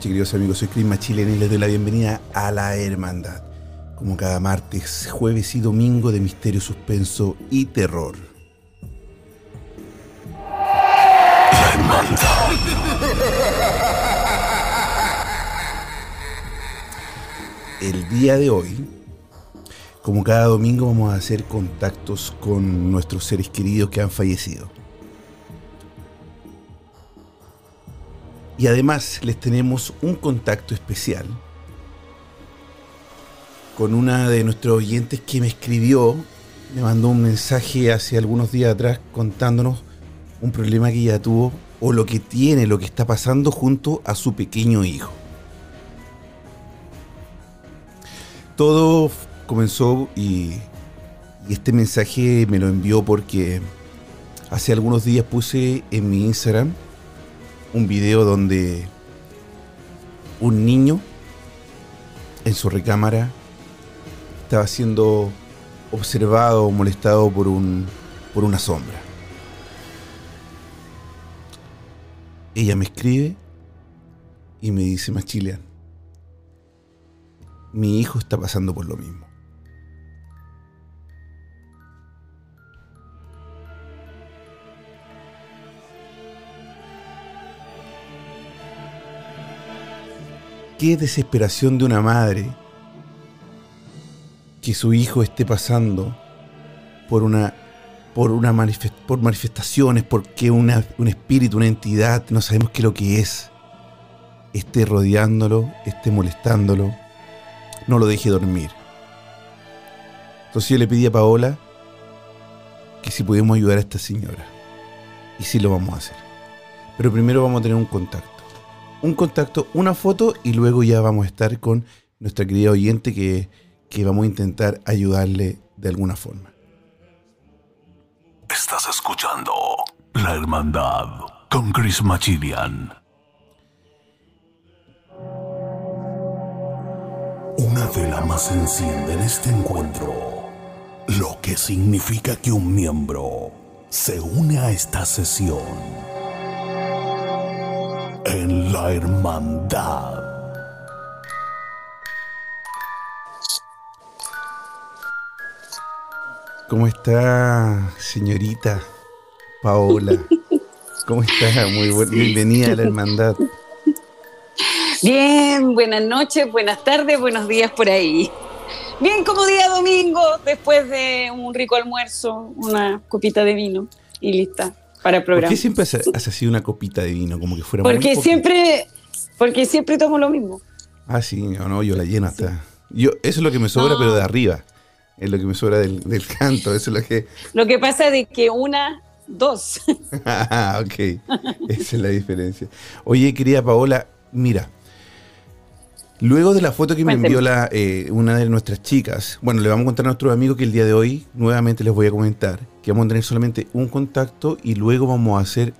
Queridos amigos. Soy Chris Machilena y les doy la bienvenida a La Hermandad. Como cada martes, jueves y domingo de misterio, suspenso y terror. La Hermandad. El día de hoy, como cada domingo, vamos a hacer contactos con nuestros seres queridos que han fallecido. Y además les tenemos un contacto especial con una de nuestros oyentes que me escribió, me mandó un mensaje hace algunos días atrás contándonos un problema que ella tuvo o lo que tiene, lo que está pasando junto a su pequeño hijo. Todo comenzó y, y este mensaje me lo envió porque hace algunos días puse en mi Instagram un video donde un niño en su recámara estaba siendo observado o molestado por un por una sombra. Ella me escribe y me dice, Machilian, mi hijo está pasando por lo mismo. Qué desesperación de una madre que su hijo esté pasando por una por una manifest- por manifestaciones, porque un espíritu, una entidad, no sabemos qué es lo que es, esté rodeándolo, esté molestándolo, no lo deje dormir. Entonces yo le pedí a Paola que si podíamos ayudar a esta señora. Y sí lo vamos a hacer. Pero primero vamos a tener un contacto. Un contacto, una foto y luego ya vamos a estar con nuestra querida oyente que, que vamos a intentar ayudarle de alguna forma. Estás escuchando La Hermandad con Chris Machilian. Una vela más enciende en este encuentro, lo que significa que un miembro se une a esta sesión en la Hermandad. ¿Cómo está, señorita Paola? ¿Cómo está? Muy buen- bienvenida a la hermandad. Bien, buenas noches, buenas tardes, buenos días por ahí. Bien, como día domingo, después de un rico almuerzo, una copita de vino y lista. Para el programa. ¿Por qué siempre haces así una copita de vino? Como que fuera Porque siempre, porque siempre tomo lo mismo. Ah, sí, no, no yo la lleno hasta. Yo, eso es lo que me sobra, pero de arriba. Es lo que me sobra del, canto. Eso es lo que. Lo que pasa es que una, dos. ah, ok. Esa es la diferencia. Oye, querida Paola, mira. Luego de la foto que me envió la, eh, una de nuestras chicas, bueno, le vamos a contar a nuestros amigos que el día de hoy, nuevamente les voy a comentar, que vamos a tener solamente un contacto y luego vamos a hacer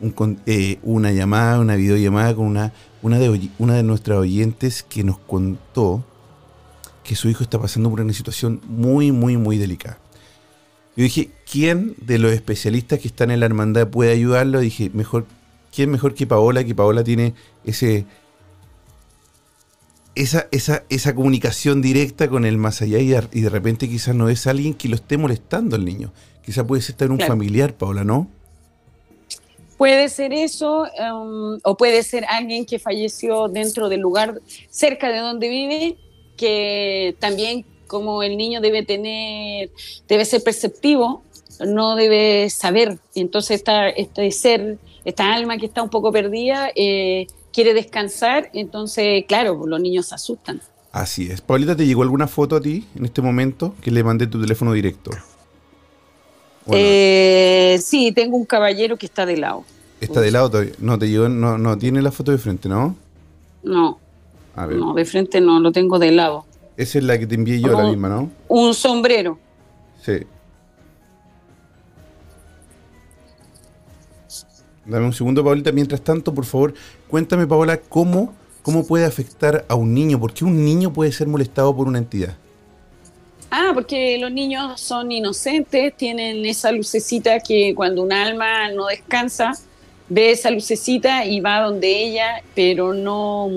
un, eh, una llamada, una videollamada con una, una, de, una de nuestras oyentes que nos contó que su hijo está pasando por una situación muy, muy, muy delicada. Yo dije, ¿quién de los especialistas que están en la hermandad puede ayudarlo? Dije, mejor, ¿quién mejor que Paola? Que Paola tiene ese, esa, esa, esa comunicación directa con el más allá y de, repente quizás no es alguien que lo esté molestando al niño. Quizás puede estar un familiar, Paola, ¿no? Puede ser eso, um, o puede ser alguien que falleció dentro del lugar cerca de donde vive que también como el niño debe tener, debe ser perceptivo, no debe saber. Entonces esta, este ser, esta alma que está un poco perdida, eh, quiere descansar, entonces claro, pues, los niños se asustan. Así es. Paulita, ¿te llegó alguna foto a ti en este momento que le mandé tu teléfono directo? Eh, sí, tengo un caballero que está de lado. ¿Está de lado todavía? No, te llegó, no, no tiene la foto de frente, ¿no? No. No, de frente no, lo tengo de lado. Esa es la que te envié yo, la misma, ¿no? Un sombrero. Sí. Dame un segundo, Paulita. Mientras tanto, por favor, cuéntame, Paola, cómo, cómo puede afectar a un niño. ¿Por qué un niño puede ser molestado por una entidad? Ah, porque los niños son inocentes, tienen esa lucecita que cuando un alma no descansa, ve esa lucecita y va donde ella, pero no,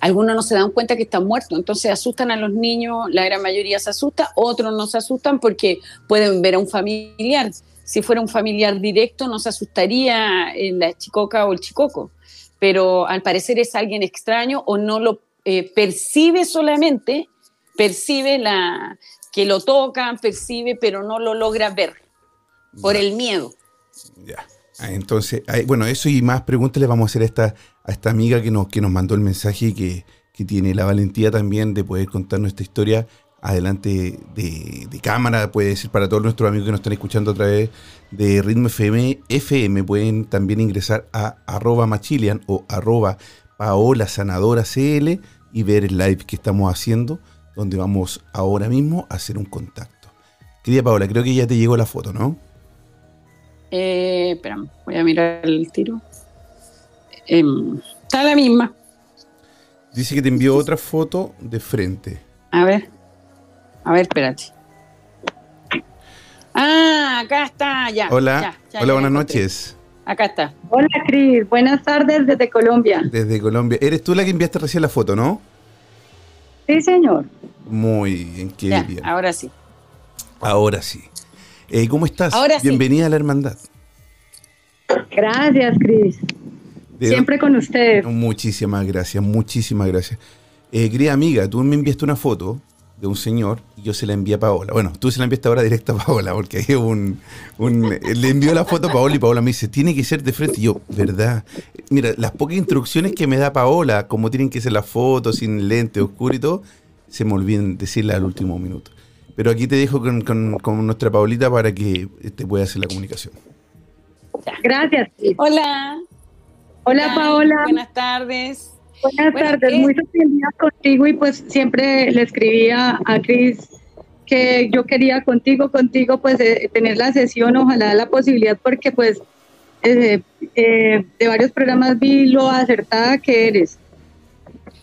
algunos no se dan cuenta que están muertos, entonces asustan a los niños, la gran mayoría se asusta, otros no se asustan porque pueden ver a un familiar. Si fuera un familiar directo no se asustaría la chicoca o el chicoco, pero al parecer es alguien extraño o no lo eh, percibe solamente, percibe la que lo tocan, percibe, pero no lo logra ver por el miedo. Ya. Ah, entonces, bueno, eso y más preguntas le vamos a hacer a esta, a esta amiga que nos, que nos mandó el mensaje y que, tiene la valentía también de poder contar nuestra historia adelante de, cámara, puede ser para todos nuestros amigos que nos están escuchando a través de Ritmo FM, FM pueden también ingresar a arroba machilian o arroba paola sanadora CL y ver el live que estamos haciendo, donde vamos ahora mismo a hacer un contacto. Querida Paola, creo que ya te llegó la foto, ¿no? Eh, espera, voy a mirar el tiro. Em, está la misma. Dice que te envió otra foto de frente. A ver. A ver, espérate. Ah, acá está, ya. Hola, hola, buenas noches. Acá está. Hola, Cris. Buenas tardes desde Colombia. Desde Colombia. Eres tú la que enviaste recién la foto, ¿no? Sí, señor. Muy bien, qué bien. Ahora sí. Ahora sí. Eh, ¿Cómo estás? Bienvenida a la hermandad. Gracias, Cris. Siempre con ustedes. Muchísimas gracias, muchísimas gracias. Eh, querida amiga, tú me enviaste una foto de un señor y yo se la envié a Paola. Bueno, tú se la enviaste ahora directa a Paola, porque hay un, Le envió la foto a Paola y Paola me dice, tiene que ser de frente. Y yo, ¿verdad? Mira, las pocas instrucciones que me da Paola, como tienen que ser las fotos, sin lente oscuro y todo, se me olvidan decirla al último minuto. Pero aquí te dejo con, nuestra Paulita para que te pueda hacer la comunicación. Gracias. Hola. Hola, Paola. Buenas tardes. Buenas tardes, muy sorprendida contigo y pues siempre le escribía a Cris que yo quería contigo, contigo pues eh, tener la sesión, ojalá la posibilidad porque pues eh, eh, de varios programas vi lo acertada que eres.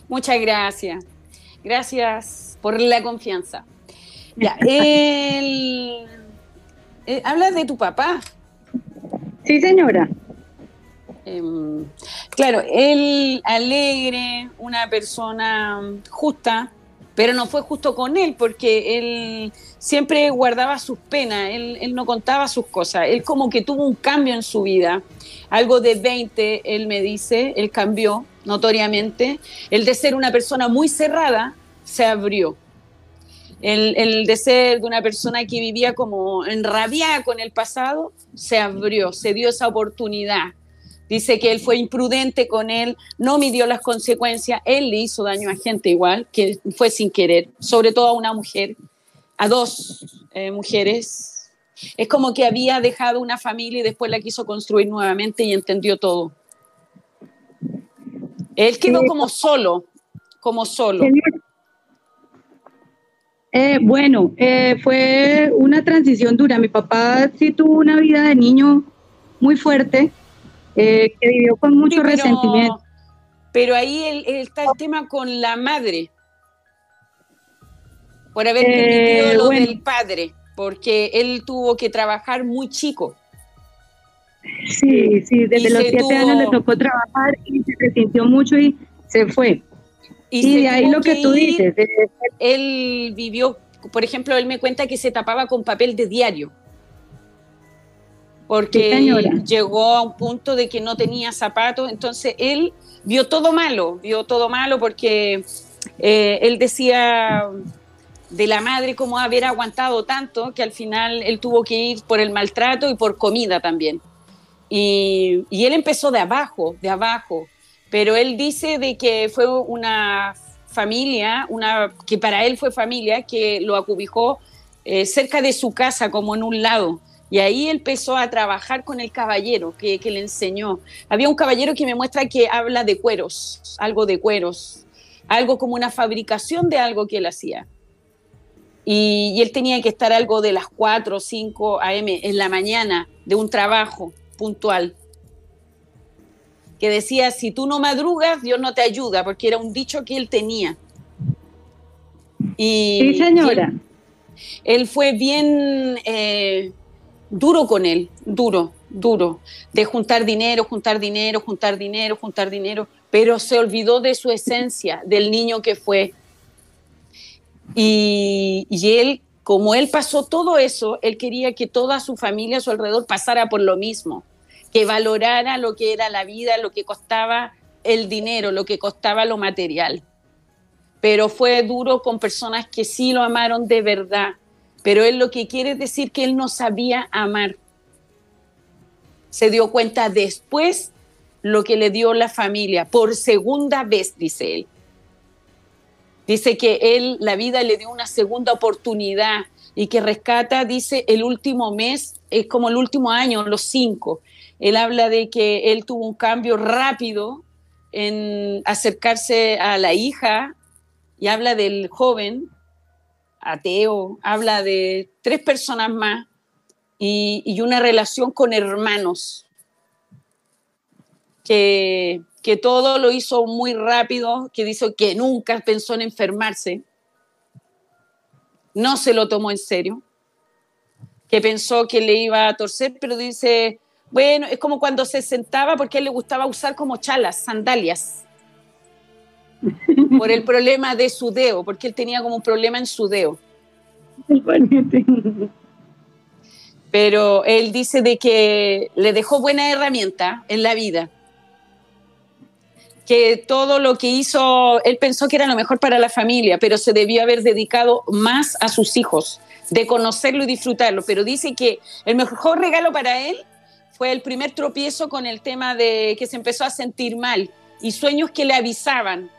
Muchas gracias. Gracias por la confianza. Ya, él, eh, habla de tu papá. Sí, señora. Em, claro, él alegre, una persona justa, pero no fue justo con él porque él siempre guardaba sus penas, él, no contaba sus cosas, él como que tuvo un cambio en su vida, algo de 20, él me dice, él cambió notoriamente, el de ser una persona muy cerrada se abrió. El, el, de ser de una persona que vivía como enrabiada con el pasado, se abrió, se dio esa oportunidad. Dice que él fue imprudente con él, no midió las consecuencias, él le hizo daño a gente igual, que fue sin querer, sobre todo a una mujer, a dos eh, mujeres. Es como que había dejado una familia y después la quiso construir nuevamente y entendió todo. Él quedó como solo, como solo. Eh, bueno, eh, fue una transición dura. Mi papá sí tuvo una vida de niño muy fuerte, eh, que vivió con mucho resentimiento. Pero ahí está el tema con la madre, por haber permitido lo del padre, porque él tuvo que trabajar muy chico. Sí, sí, desde los siete años le tocó trabajar y se resintió mucho y se fue. Y, de ahí lo que, tú dices. Él vivió, por ejemplo, él me cuenta que se tapaba con papel de diario. Porque llegó a un punto de que no tenía zapatos, entonces él vio todo malo, vio todo malo porque eh, él decía de la madre cómo haber aguantado tanto que al final él tuvo que ir por el maltrato y por comida también. Y, y él empezó de abajo, de abajo pero él dice de que fue una familia, una, que para él fue familia, que lo acubijó eh, cerca de su casa, como en un lado. Y ahí empezó a trabajar con el caballero que, que, le enseñó. Había un caballero que me muestra que habla de cueros, algo de cueros, algo como una fabricación de algo que él hacía. Y, y él tenía que estar algo de las 4 o 5 a.m. en la mañana de un trabajo puntual que decía, si tú no madrugas, Dios no te ayuda, porque era un dicho que él tenía. Y, sí, señora. Él, fue bien eh, duro con él, duro, duro, de juntar dinero, juntar dinero, juntar dinero, juntar dinero, pero se olvidó de su esencia, del niño que fue. Y, y él, como él pasó todo eso, él quería que toda su familia a su alrededor pasara por lo mismo que valorara lo que era la vida, lo que costaba el dinero, lo que costaba lo material. Pero fue duro con personas que sí lo amaron de verdad. Pero él lo que quiere decir que él no sabía amar. Se dio cuenta después lo que le dio la familia, por segunda vez, dice él. Dice que él, la vida le dio una segunda oportunidad y que rescata, dice, el último mes, es como el último año, los cinco, él habla de que él tuvo un cambio rápido en acercarse a la hija y habla del joven ateo, habla de tres personas más y, una relación con hermanos, que, que todo lo hizo muy rápido, que dice que nunca pensó en enfermarse, no se lo tomó en serio, que pensó que le iba a torcer, pero dice, bueno, es como cuando se sentaba porque le gustaba usar como chalas, sandalias. Por el problema de su dedo, porque él tenía como un problema en su dedo. Pero él dice de que le dejó buena herramienta en la vida. Que todo lo que hizo, él pensó que era lo mejor para la familia, pero se debió haber dedicado más a sus hijos, de conocerlo y disfrutarlo. Pero dice que el mejor regalo para él fue el primer tropiezo con el tema de que se empezó a sentir mal y sueños que le avisaban.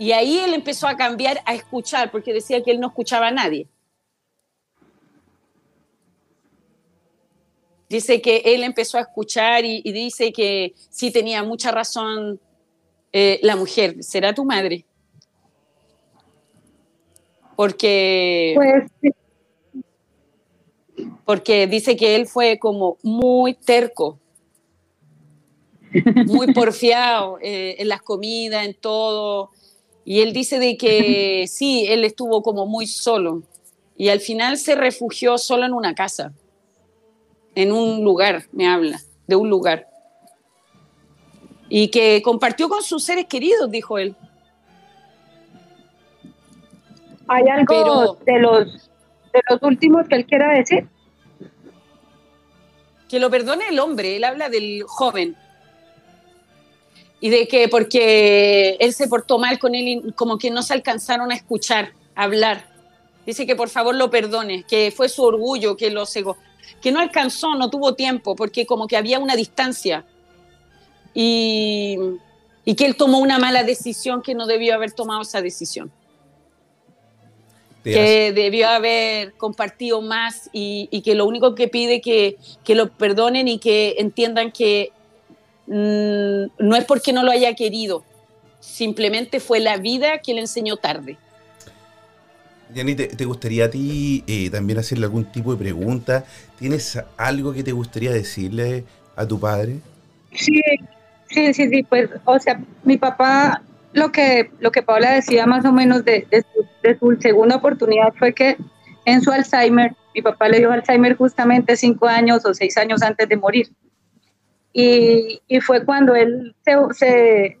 Y ahí él empezó a cambiar, a escuchar, porque decía que él no escuchaba a nadie. Dice que él empezó a escuchar y, dice que sí tenía mucha razón eh, la mujer. ¿Será tu madre? Porque... Pues porque dice que él fue como muy terco, muy porfiado eh, en las comidas, en todo. Y él dice de que sí, él estuvo como muy solo. Y al final se refugió solo en una casa, en un lugar, me habla, de un lugar. Y que compartió con sus seres queridos, dijo él. ¿Hay algo de, los, de los últimos que él quiera decir? que lo perdone el hombre, él habla del joven. Y de que porque él se portó mal con él y como que no se alcanzaron a escuchar, a hablar. Dice que por favor lo perdone, que fue su orgullo que lo cegó, que no alcanzó, no tuvo tiempo, porque como que había una distancia. Y, y que él tomó una mala decisión que no debió haber tomado esa decisión. Que debió haber compartido más y, y, que lo único que pide que, que lo perdonen y que entiendan que mmm, no es porque no lo haya querido, simplemente fue la vida que le enseñó tarde. Yani, ¿te, ¿te, gustaría a ti eh, también hacerle algún tipo de pregunta? ¿Tienes algo que te gustaría decirle a tu padre? Sí, sí, sí, sí, pues, o sea, mi papá, lo que, lo que Paula decía más o menos de, de, su, de su segunda oportunidad fue que en su Alzheimer, mi papá le dio Alzheimer justamente cinco años o seis años antes de morir. Y, y fue cuando él se, se,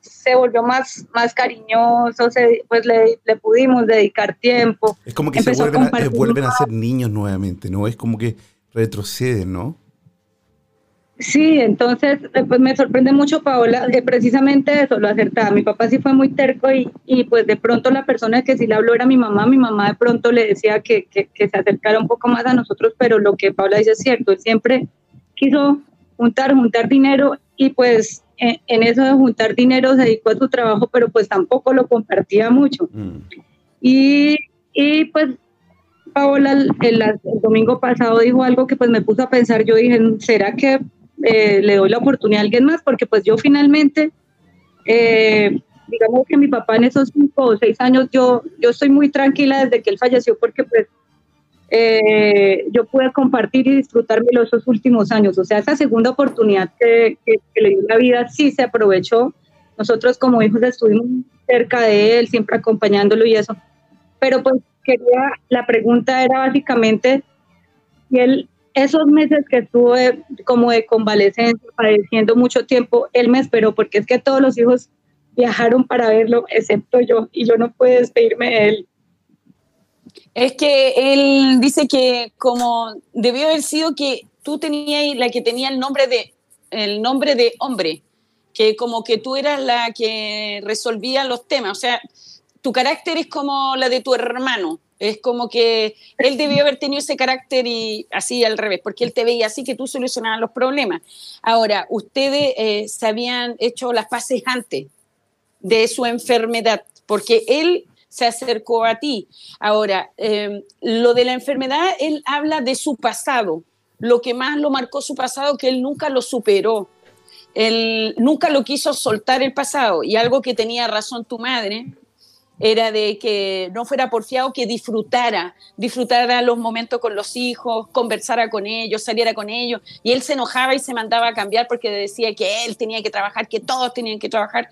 se volvió más, más cariñoso, se, pues le, le, pudimos dedicar tiempo. Es como que se vuelven a, a, vuelven a ser niños nuevamente, ¿no? Es como que retroceden, ¿no? Sí, entonces pues me sorprende mucho Paola, que precisamente eso lo acertaba. Mi papá sí fue muy terco y, y, pues de pronto la persona que sí le habló era mi mamá. Mi mamá de pronto le decía que, que, que se acercara un poco más a nosotros, pero lo que Paola dice es cierto, él siempre quiso juntar, juntar dinero y pues en, en, eso de juntar dinero se dedicó a su trabajo, pero pues tampoco lo compartía mucho. Mm. Y, y, pues Paola el, el, el, domingo pasado dijo algo que pues me puso a pensar, yo dije, ¿será que eh, le doy la oportunidad a alguien más? Porque pues yo finalmente, eh, digamos que mi papá en esos cinco o seis años, yo, yo estoy muy tranquila desde que él falleció porque pues eh, yo pude compartir y disfrutarme los esos últimos años. O sea, esa segunda oportunidad que, que, que, le dio la vida sí se aprovechó. Nosotros como hijos estuvimos cerca de él, siempre acompañándolo y eso. Pero pues quería, la pregunta era básicamente, si él, esos meses que estuvo de, como de convalecencia, padeciendo mucho tiempo, él me esperó, porque es que todos los hijos viajaron para verlo, excepto yo, y yo no pude despedirme de él. Es que él dice que como debió haber sido que tú tenías la que tenía el nombre de el nombre de hombre, que como que tú eras la que resolvía los temas, o sea, tu carácter es como la de tu hermano, es como que él debió haber tenido ese carácter y así al revés, porque él te veía así que tú solucionabas los problemas. Ahora, ustedes eh, se habían hecho las paces antes de su enfermedad, porque él se acercó a ti. Ahora, eh, lo de la enfermedad, él habla de su pasado, lo que más lo marcó su pasado, que él nunca lo superó. Él nunca lo quiso soltar el pasado y algo que tenía razón tu madre era de que no fuera porfiado, que disfrutara, disfrutara los momentos con los hijos, conversara con ellos, saliera con ellos. Y él se enojaba y se mandaba a cambiar porque decía que él tenía que trabajar, que todos tenían que trabajar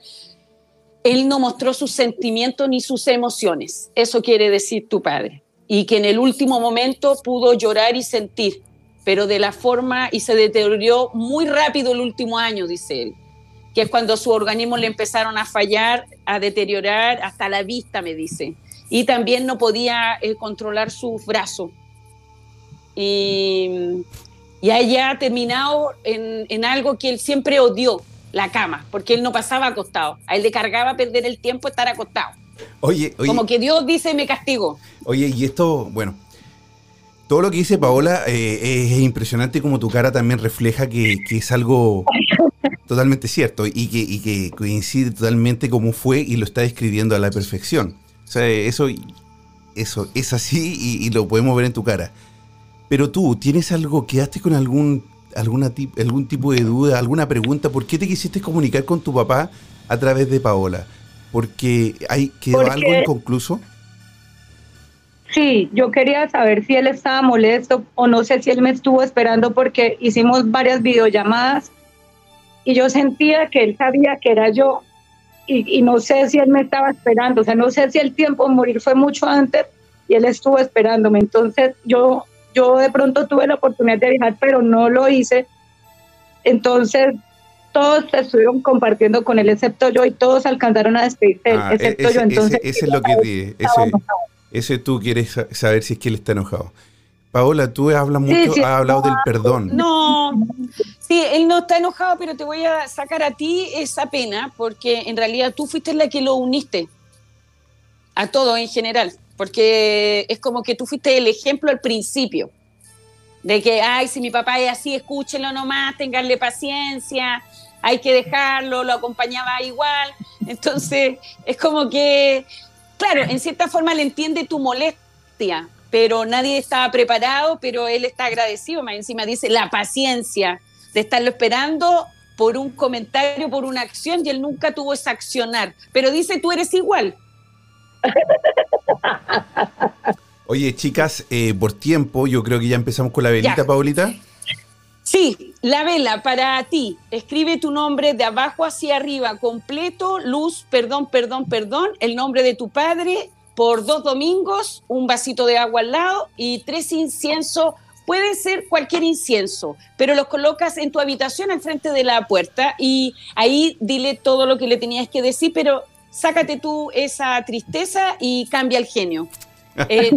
él no mostró sus sentimientos ni sus emociones. Eso quiere decir tu padre. Y que en el último momento pudo llorar y sentir, pero de la forma, y se deterioró muy rápido el último año, dice él, que es cuando su organismo le empezaron a fallar, a deteriorar hasta la vista, me dice. Y también no podía eh, controlar su brazo. Y, y haya terminado en, en algo que él siempre odió, la cama, porque él no pasaba acostado. A él le cargaba perder el tiempo estar acostado. Oye, oye. Como que Dios dice, me castigo. Oye, y esto, bueno, todo lo que dice Paola eh, es impresionante como tu cara también refleja que, que es algo totalmente cierto y que, y que, coincide totalmente como fue y lo está describiendo a la perfección. O sea, eso, eso es así y, y lo podemos ver en tu cara. Pero tú, ¿tienes algo, quedaste con algún alguna algún tipo de duda, alguna pregunta, ¿por qué te quisiste comunicar con tu papá a través de Paola? ¿Porque hay quedó Porque, algo inconcluso? Sí, yo quería saber si él estaba molesto o no sé si él me estuvo esperando porque hicimos varias videollamadas y yo sentía que él sabía que era yo y, y no sé si él me estaba esperando, o sea, no sé si el tiempo de morir fue mucho antes y él estuvo esperándome. Entonces yo yo de pronto tuve la oportunidad de viajar, pero no lo hice. Entonces, todos estuvieron compartiendo con él, excepto yo, y todos alcanzaron a despedirse, ah, excepto ese, yo. Entonces, ese, ese es lo que ese, ese, tú quieres saber si es que él está enojado. Paola, tú hablas mucho, sí, sí, has hablado no, del perdón. No, sí, él no está enojado, pero te voy a sacar a ti esa pena, porque en realidad tú fuiste la que lo uniste a todo en general. Porque es como que tú fuiste el ejemplo al principio, de que, ay, si mi papá es así, escúchenlo nomás, tenganle paciencia, hay que dejarlo, lo acompañaba igual. Entonces, es como que, claro, en cierta forma le entiende tu molestia, pero nadie estaba preparado, pero él está agradecido, más encima dice la paciencia de estarlo esperando por un comentario, por una acción, y él nunca tuvo esa accionar. Pero dice, tú eres igual. Oye, chicas, eh, por tiempo, yo creo que ya empezamos con la velita, Paulita. Sí, la vela para ti. Escribe tu nombre de abajo hacia arriba, completo, luz, perdón, perdón, perdón, el nombre de tu padre, por dos domingos, un vasito de agua al lado y tres inciensos Puede ser cualquier incienso, pero los colocas en tu habitación al frente de la puerta y ahí dile todo lo que le tenías que decir, pero sácate tú esa tristeza y cambia el genio. Eh,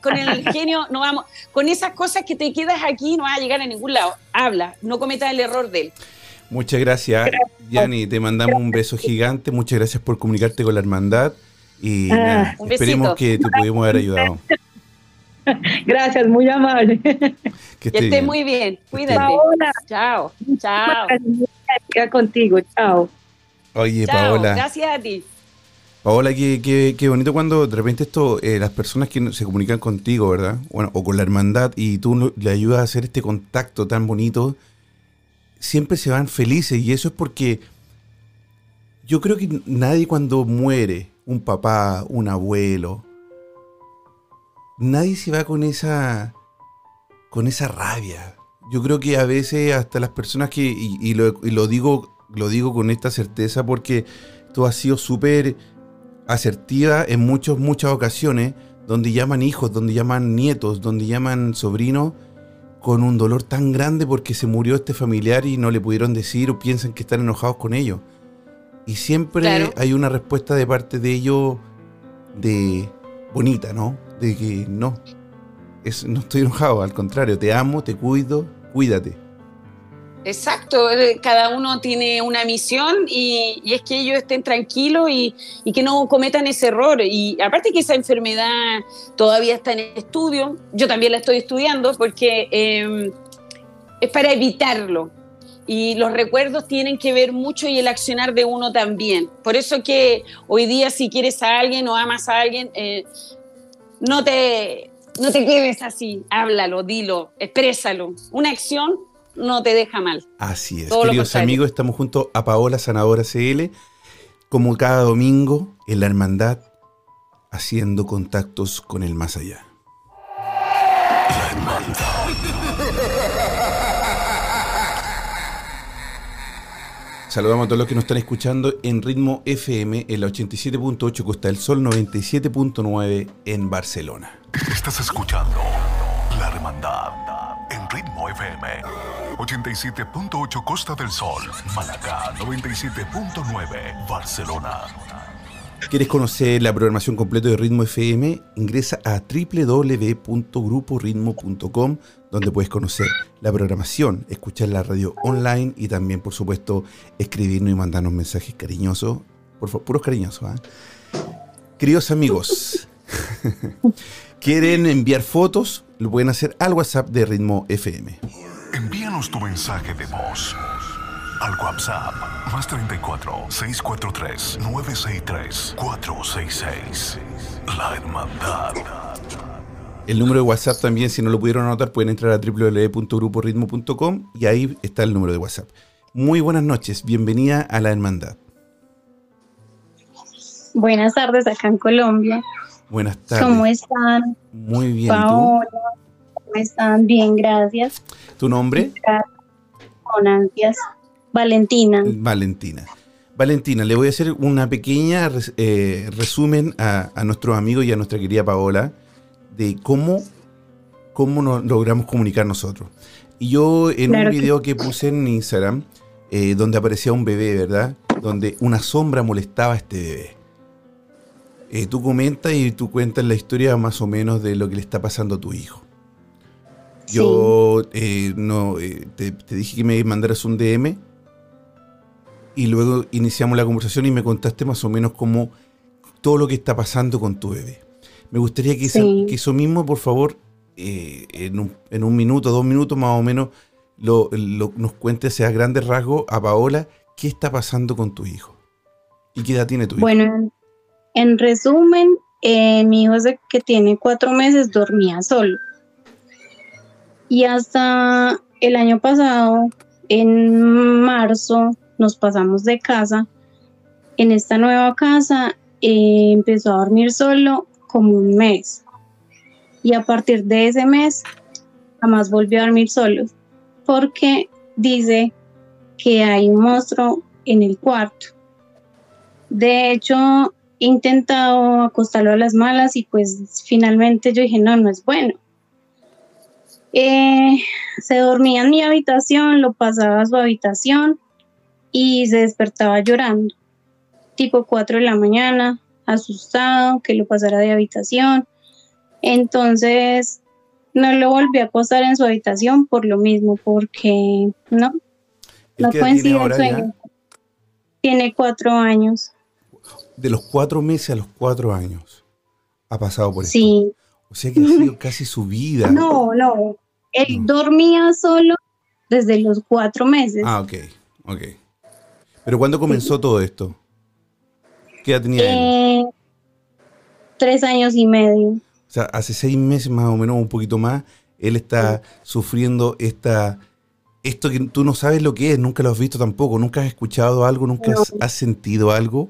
con el genio no vamos, con esas cosas que te quedas aquí no vas a llegar a ningún lado. Habla, no cometas el error de él. Muchas gracias, Yanni. Te mandamos un beso gigante. Muchas gracias por comunicarte con la hermandad y ah, esperemos que te pudimos haber ayudado. Gracias, muy amable. Que esté, muy bien. Cuídate. Chao. Chao. contigo. Chao. Oye, Paola. Gracias a ti. Paola, qué, qué, bonito cuando de repente esto, eh, las personas que se comunican contigo, ¿verdad? Bueno, o con la hermandad y tú le ayudas a hacer este contacto tan bonito, siempre se van felices y eso es porque yo creo que nadie cuando muere, un papá, un abuelo, nadie se va con esa, con esa rabia. Yo creo que a veces hasta las personas que, y, lo, digo, lo digo con esta certeza porque tú has sido súper asertiva en muchas, muchas ocasiones, donde llaman hijos, donde llaman nietos, donde llaman sobrinos, con un dolor tan grande porque se murió este familiar y no le pudieron decir o piensan que están enojados con ellos. Y siempre hay una respuesta de parte de ellos de bonita, ¿no? de que no, es, no estoy enojado, al contrario, te amo, te cuido, cuídate. Exacto, eh, cada uno tiene una misión y, es que ellos estén tranquilos y, que no cometan ese error. Y aparte que esa enfermedad todavía está en estudio, yo también la estoy estudiando porque em, es para evitarlo. Y los recuerdos tienen que ver mucho y el accionar de uno también. Por eso que hoy día si quieres a alguien o amas a alguien, eh, no te, no te quedes así, háblalo, dilo, exprésalo. Una acción no te deja mal. Así es. Queridos amigos, estamos junto a Paola Sanadora CL, como cada domingo en la hermandad, haciendo contactos con el más allá. La hermandad. Saludamos a todos los que nos están escuchando en ritmo FM en la 87.8 Costa del Sol, 97.9 en Barcelona. Estás escuchando La Hermandad en ritmo FM 87.8 Costa del Sol, Malacá 97.9 Barcelona. ¿Quieres conocer la programación completa de Ritmo FM? Ingresa a www.gruporitmo.com donde puedes conocer la programación, escuchar la radio online y también, por supuesto, escribirnos y mandarnos mensajes cariñosos, por favor, puros cariñosos. ¿ah? Queridos amigos, ¿quieren enviar fotos? Lo pueden hacer al WhatsApp de Ritmo FM. Envíanos tu mensaje de voz al WhatsApp más 34 643 963 466. La Hermandad. El número de WhatsApp también, si no lo pudieron anotar, pueden entrar a www.gruporitmo.com y ahí está el número de WhatsApp. Muy buenas noches, bienvenida a la Hermandad. Buenas tardes acá en Colombia. Buenas tardes. ¿Cómo están? Muy bien. ¿Cómo están? Bien, gracias. ¿Tu nombre? Con ansias. Valentina. Valentina. Valentina, le voy a hacer una pequeña eh, resumen a, nuestros amigos y a nuestra querida Paola de cómo, cómo nos logramos comunicar nosotros. Y yo en un video que... puse en Instagram, eh, donde aparecía un bebé, ¿verdad? Donde una sombra molestaba a este bebé. Eh, tú comentas y tú cuentas la historia más o menos de lo que le está pasando a tu hijo. Yo no, te, te, dije que me mandaras un DM y luego iniciamos la conversación y me contaste más o menos cómo todo lo que está pasando con tu bebé. Me gustaría que, esa- Sí. que eso mismo, por favor, eh, en, un, en un minuto, dos minutos más o menos, lo, lo- nos cuentes a grandes rasgos a Paola qué está pasando con tu hijo. ¿Y qué edad tiene tu hijo? Bueno, en, en resumen, eh, mi hijo desde que tiene cuatro meses dormía solo. Y hasta el año pasado, en marzo, nos pasamos de casa. En esta nueva casa eh, empezó a dormir solo como un mes. Y a partir de ese mes, jamás volvió a dormir solo. Porque dice que hay un monstruo en el cuarto. De hecho, he intentado acostarlo a las malas y pues finalmente yo dije, no, no es bueno. Eh, se dormía en mi habitación, lo pasaba a su habitación y se despertaba llorando, tipo 4 de la mañana, asustado, que lo pasara de habitación. Entonces, no lo volví a acostar en su habitación por lo mismo, porque no, ¿El no coincide el ya? sueño. Tiene cuatro años. De los cuatro meses a los cuatro años ha pasado por esto. Sí. O sea que ha sido casi su vida. No, no. Él No. dormía solo desde los cuatro meses. Ah, ok, ok. Pero ¿cuándo comenzó todo esto? ¿Qué edad tenía él? Eh, tres años y medio. O sea, hace seis meses más o menos, un poquito más, él está sufriendo esta, esto que tú no sabes lo que es, nunca lo has visto tampoco, nunca has escuchado algo, nunca has, has sentido algo.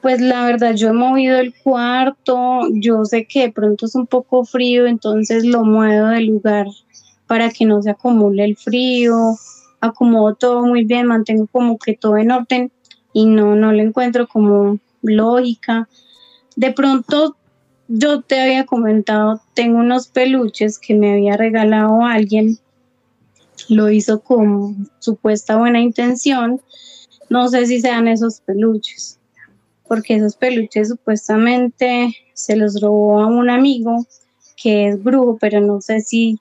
Pues la verdad, yo he movido el cuarto, yo sé que de pronto es un poco frío, entonces lo muevo del lugar para que no se acumule el frío, acomodo todo muy bien, mantengo como que todo en orden y no, no encuentro como lógica. De pronto, yo te había comentado, tengo unos peluches que me había regalado alguien, lo hizo con supuesta buena intención, no sé si sean esos peluches porque esos peluches supuestamente se los robó a un amigo que es brujo, pero no sé si,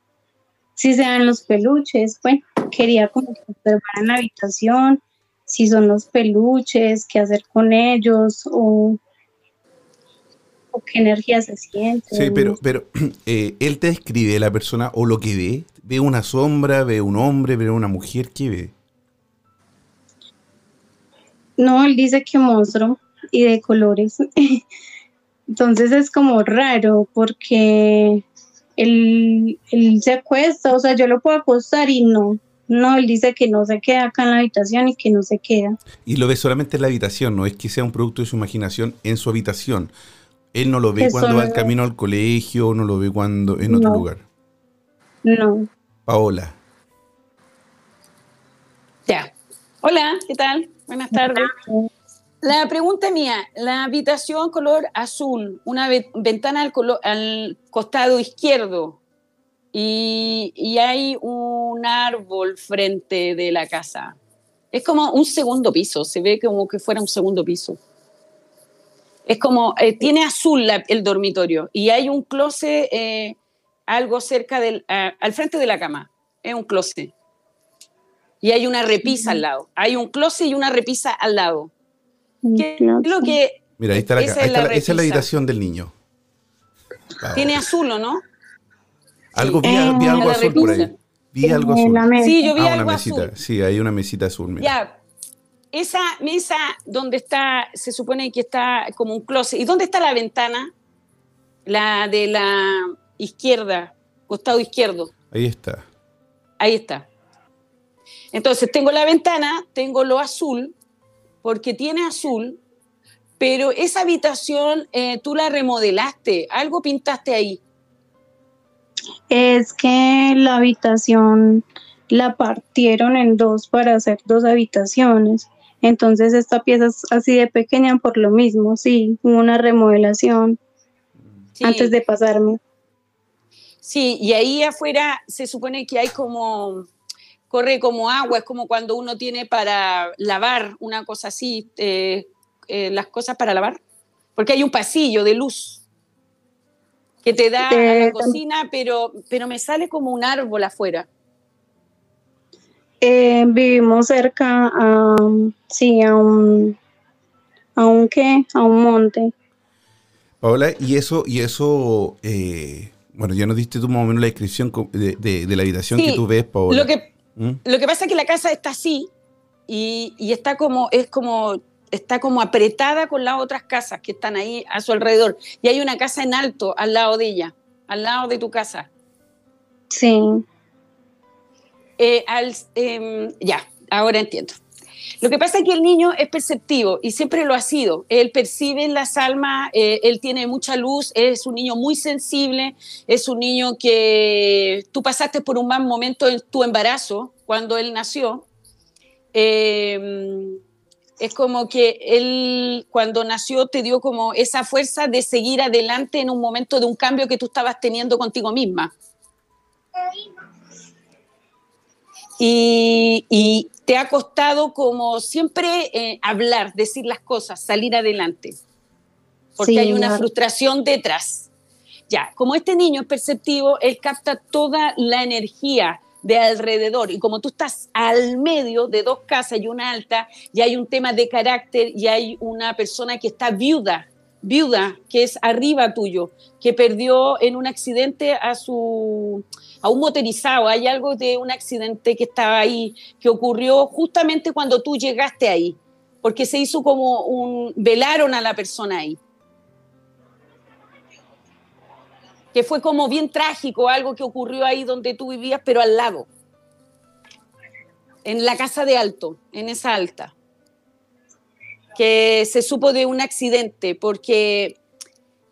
si sean los peluches. Bueno, quería como que observar en la habitación si son los peluches, qué hacer con ellos o, o qué energía se siente. Sí, pero, pero eh, él te describe la persona o lo que ve. Ve una sombra, ve un hombre, ve una mujer, ¿qué ve? No, él dice que monstruo y de colores. Entonces es como raro porque él, él se acuesta, o sea, yo lo puedo acostar y no. No, él dice que no se queda acá en la habitación y que no se queda. Y lo ve solamente en la habitación, no es que sea un producto de su imaginación en su habitación. Él no lo ve Eso cuando va al no- camino al colegio, no lo ve cuando en otro No. lugar. No. Paola, Ya. Hola, ¿qué tal? Buenas tardes. La pregunta mía, la habitación color azul, una ve- ventana al, costado izquierdo y, y hay un árbol frente de la casa. Es como un segundo piso, se ve como que fuera un segundo piso. Es como, eh, tiene azul la- el dormitorio y hay un closet eh, algo cerca del, al frente de la cama. Es un closet. Y hay una repisa al lado. Hay un closet y una repisa al lado. ¿Qué es lo que mira, ahí está la, Esa ca- es ahí está la la- esa es la habitación del niño. Tiene azul o no? Algo, vi, Eh, vi algo azul por ahí. Vi algo azul. Sí, yo vi Ah, una algo mesita. azul. Sí, hay una mesita azul. Mira. Ya. Esa mesa donde está, se supone que está como un closet. ¿Y dónde está la ventana? La de la izquierda, costado izquierdo. Ahí está. Ahí está. Entonces tengo la ventana, tengo lo azul, porque tiene azul, pero esa habitación eh, tú la remodelaste, algo pintaste ahí. Es que la habitación la partieron en dos para hacer dos habitaciones. Entonces esta pieza es así de pequeña por lo mismo, sí, una remodelación Sí, antes de pasarme. sí, y ahí afuera se supone que hay como, corre como agua, es como cuando uno tiene para lavar, una cosa así, eh, eh, las cosas para lavar, porque hay un pasillo de luz que te da a la Eh, cocina, pero, pero me sale como un árbol afuera. Eh, vivimos cerca a, sí, a un, a un qué, a un monte. Paola, y eso, y eso, eh, bueno, ya nos diste tú más o menos la descripción de, la habitación que tú ves, Paola. Lo que, ¿Mm? lo que pasa es que la casa está así y, y, está como, es como, está como apretada con las otras casas que están ahí a su alrededor. Y hay una casa en alto al lado de ella, al lado de tu casa. Sí. Eh, em, ya, ahora entiendo. Lo que pasa es que el niño es perceptivo y siempre lo ha sido. Él percibe en las almas, eh, él tiene mucha luz, es un niño muy sensible, es un niño que tú pasaste por un mal momento en tu embarazo cuando él nació. Em, es como que él cuando nació te dio como esa fuerza de seguir adelante en un momento de un cambio que tú estabas teniendo contigo misma. Y, te ha costado como siempre eh, hablar, decir las cosas, salir adelante, porque hay una frustración detrás. Ya, como este niño es perceptivo, él capta toda la energía de alrededor. Y como tú estás al medio de dos casas y una alta, y hay un tema de carácter y hay una persona que está viuda, viuda, que es arriba tuyo, que perdió en un accidente a su a un motorizado. Hay algo de un accidente que estaba ahí, que ocurrió justamente cuando tú llegaste ahí, porque se hizo como un velaron a la persona ahí. Que fue como bien trágico, algo que ocurrió ahí donde tú vivías, pero al lado. En la casa de Alto, en esa alta que se supo de un accidente, porque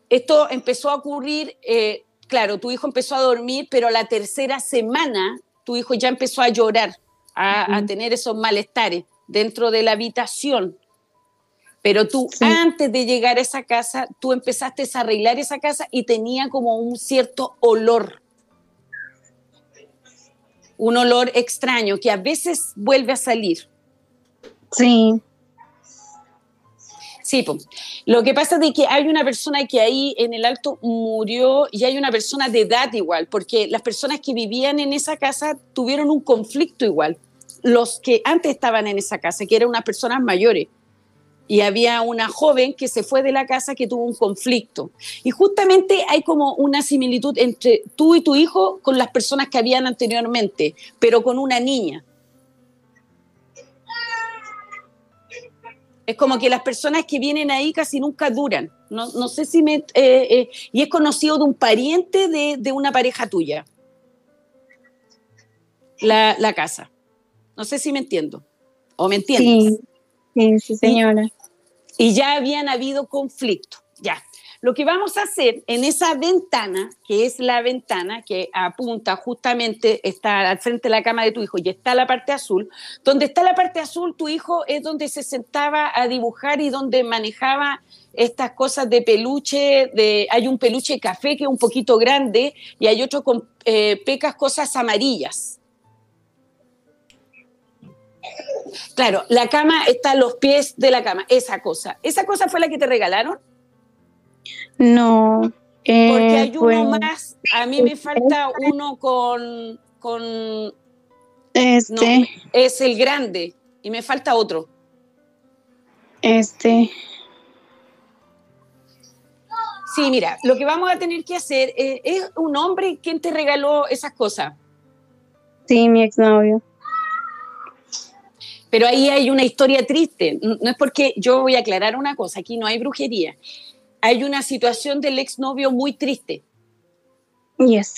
esto empezó a ocurrir, eh, claro, tu hijo empezó a dormir, pero la tercera semana tu hijo ya empezó a llorar, a, tener esos malestares dentro de la habitación. Pero tú, antes de llegar a esa casa, tú empezaste a arreglar esa casa y tenía como un cierto olor. Un olor extraño que a veces vuelve a salir. Sí. Sí, lo que pasa es que hay una persona que ahí en el alto murió y hay una persona de edad igual, porque las personas que vivían en esa casa tuvieron un conflicto igual. Los que antes estaban en esa casa, que eran unas personas mayores. Y había una joven que se fue de la casa que tuvo un conflicto. Y justamente hay como una similitud entre tú y tu hijo con las personas que habían anteriormente, pero con una niña. Es como que las personas que vienen ahí casi nunca duran. No, sé si me... Eh, eh, y es conocido de un pariente de, una pareja tuya. La, casa. No sé si me entiendo. ¿O me entiendes? Sí, sí, señora. Y, y ya habían habido conflictos. Ya. Lo que vamos a hacer en esa ventana, que es la ventana que apunta justamente, está al frente de la cama de tu hijo y está la parte azul, donde está la parte azul, tu hijo es donde se sentaba a dibujar y donde manejaba estas cosas de peluche, de, hay un peluche café que es un poquito grande y hay otro con eh, pecas cosas amarillas. Claro, la cama está a los pies de la cama, esa cosa. ¿Esa cosa fue la que te regalaron? No. Eh, Porque hay uno más. A mí me falta uno con. con este. es el grande. Y me falta otro. Este. Sí, mira, lo que vamos a tener que hacer es, es un hombre quien te regaló esas cosas. Sí, mi exnovio. Pero ahí hay una historia triste. No es porque yo voy a aclarar una cosa, aquí no hay brujería hay una situación del exnovio muy triste. Yes.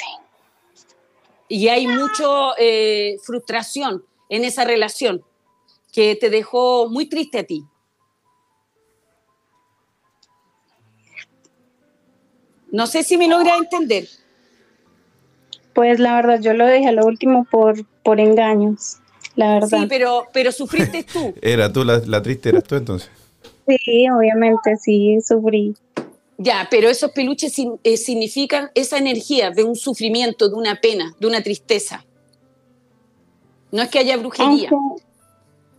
Y hay mucha eh, frustración en esa relación que te dejó muy triste a ti. No sé si me logra entender. Pues la verdad, yo lo dejé a lo último por, por engaños, la verdad. Sí, pero, pero sufriste tú. Era tú, la, la triste eras tú entonces. Sí, obviamente, sí, sufrí. Ya, pero esos peluches eh, significan esa energía de un sufrimiento, de una pena, de una tristeza. No es que haya brujería.